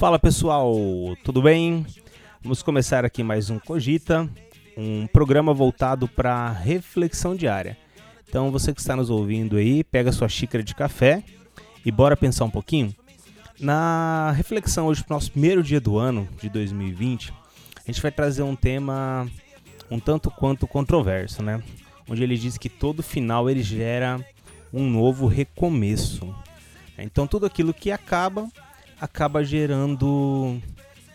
Fala pessoal, tudo bem? Vamos começar aqui mais um Cogita, um programa voltado para reflexão diária. Então você que está nos ouvindo aí, pega sua xícara de café e bora pensar um pouquinho. Na reflexão hoje para o nosso primeiro dia do ano de 2020, a gente vai trazer um tema um tanto quanto controverso, né? Onde ele diz que todo final ele gera um novo recomeço. Então tudo aquilo que acaba acaba gerando,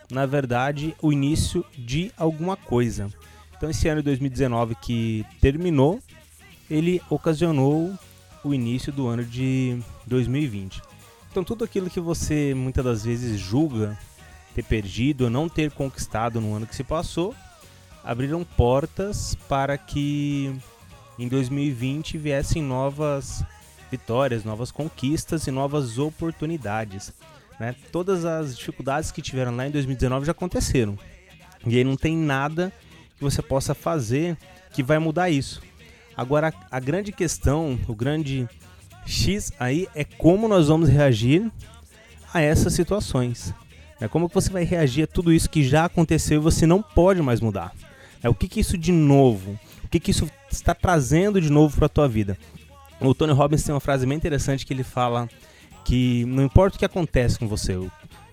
na verdade, o início de alguma coisa. Então, esse ano de 2019 que terminou, ele ocasionou o início do ano de 2020. Então, tudo aquilo que você muitas das vezes julga ter perdido ou não ter conquistado no ano que se passou, abriram portas para que em 2020 viessem novas vitórias, novas conquistas e novas oportunidades. Né? Todas as dificuldades que tiveram lá em 2019 já aconteceram. E aí não tem nada que você possa fazer que vai mudar isso. Agora, a grande questão, o grande X aí é como nós vamos reagir a essas situações. É como que você vai reagir a tudo isso que já aconteceu e você não pode mais mudar. É o que, que isso de novo, o que, que isso está trazendo de novo para a tua vida. O Tony Robbins tem uma frase bem interessante que ele fala que não importa o que acontece com você,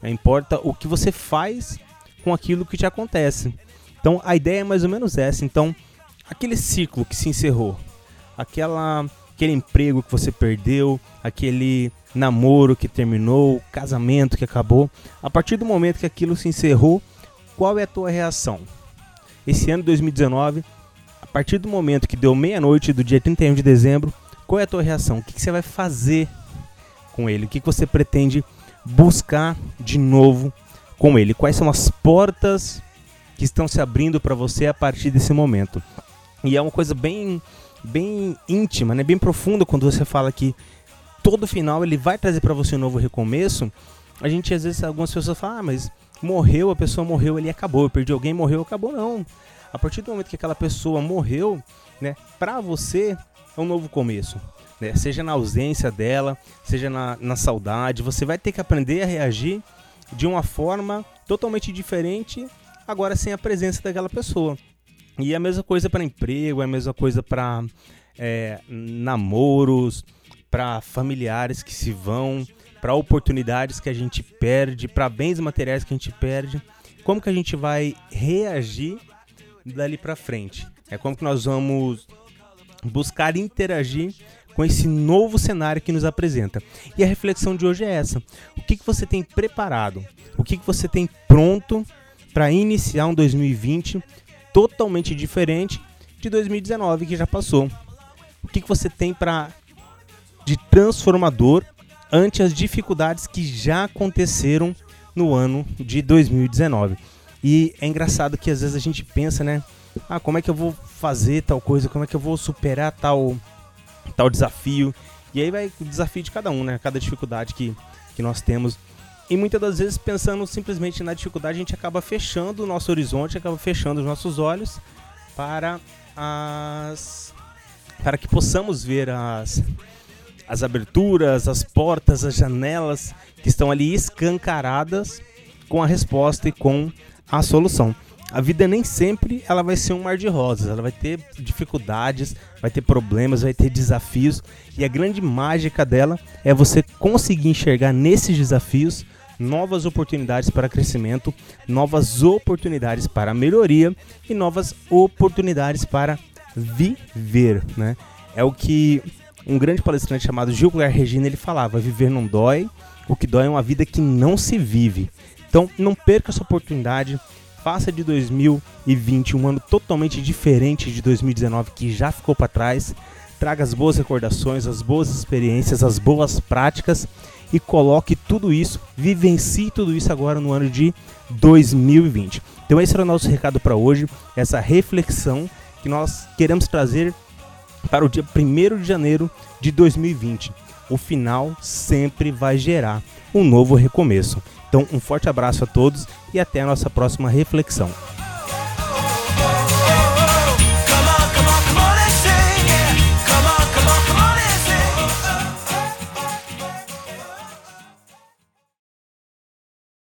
né, importa o que você faz com aquilo que te acontece. Então a ideia é mais ou menos essa. Então, aquele ciclo que se encerrou, aquela aquele emprego que você perdeu, aquele namoro que terminou, casamento que acabou, a partir do momento que aquilo se encerrou, qual é a tua reação? Esse ano de 2019, a partir do momento que deu meia-noite do dia 31 de dezembro, qual é a tua reação? O que, que você vai fazer com ele? O que você pretende buscar de novo com ele? Quais são as portas que estão se abrindo para você a partir desse momento? E é uma coisa bem, bem íntima, né? bem profunda quando você fala que todo final ele vai trazer para você um novo recomeço. A gente às vezes algumas pessoas falam, ah, mas morreu, a pessoa morreu, ele acabou. Eu perdi alguém, morreu, acabou. Não. A partir do momento que aquela pessoa morreu, né, para você é um novo começo né? seja na ausência dela, seja na, na saudade, você vai ter que aprender a reagir de uma forma totalmente diferente, agora sem a presença daquela pessoa. E é a mesma coisa para emprego, é a mesma coisa para é, namoros, para familiares que se vão, para oportunidades que a gente perde, para bens materiais que a gente perde. Como que a gente vai reagir dali para frente? É como que nós vamos buscar interagir com esse novo cenário que nos apresenta. E a reflexão de hoje é essa: o que, que você tem preparado? O que, que você tem pronto para iniciar um 2020 totalmente diferente de 2019 que já passou? O que, que você tem para de transformador ante as dificuldades que já aconteceram no ano de 2019? E é engraçado que às vezes a gente pensa, né? Ah, como é que eu vou fazer tal coisa? Como é que eu vou superar tal tal desafio. E aí vai o desafio de cada um, né? Cada dificuldade que, que nós temos. E muitas das vezes, pensando simplesmente na dificuldade, a gente acaba fechando o nosso horizonte, acaba fechando os nossos olhos para as. para que possamos ver as, as aberturas, as portas, as janelas que estão ali escancaradas com a resposta e com a solução a vida nem sempre ela vai ser um mar de rosas, ela vai ter dificuldades, vai ter problemas, vai ter desafios e a grande mágica dela é você conseguir enxergar nesses desafios novas oportunidades para crescimento, novas oportunidades para melhoria e novas oportunidades para viver, né? É o que um grande palestrante chamado Gilgar Regina ele falava: viver não dói, o que dói é uma vida que não se vive. Então, não perca essa oportunidade, Faça de 2020 um ano totalmente diferente de 2019 que já ficou para trás. Traga as boas recordações, as boas experiências, as boas práticas e coloque tudo isso, vivencie tudo isso agora no ano de 2020. Então esse era o nosso recado para hoje, essa reflexão que nós queremos trazer para o dia 1 de janeiro de 2020. O final sempre vai gerar um novo recomeço. Então, um forte abraço a todos e até a nossa próxima reflexão.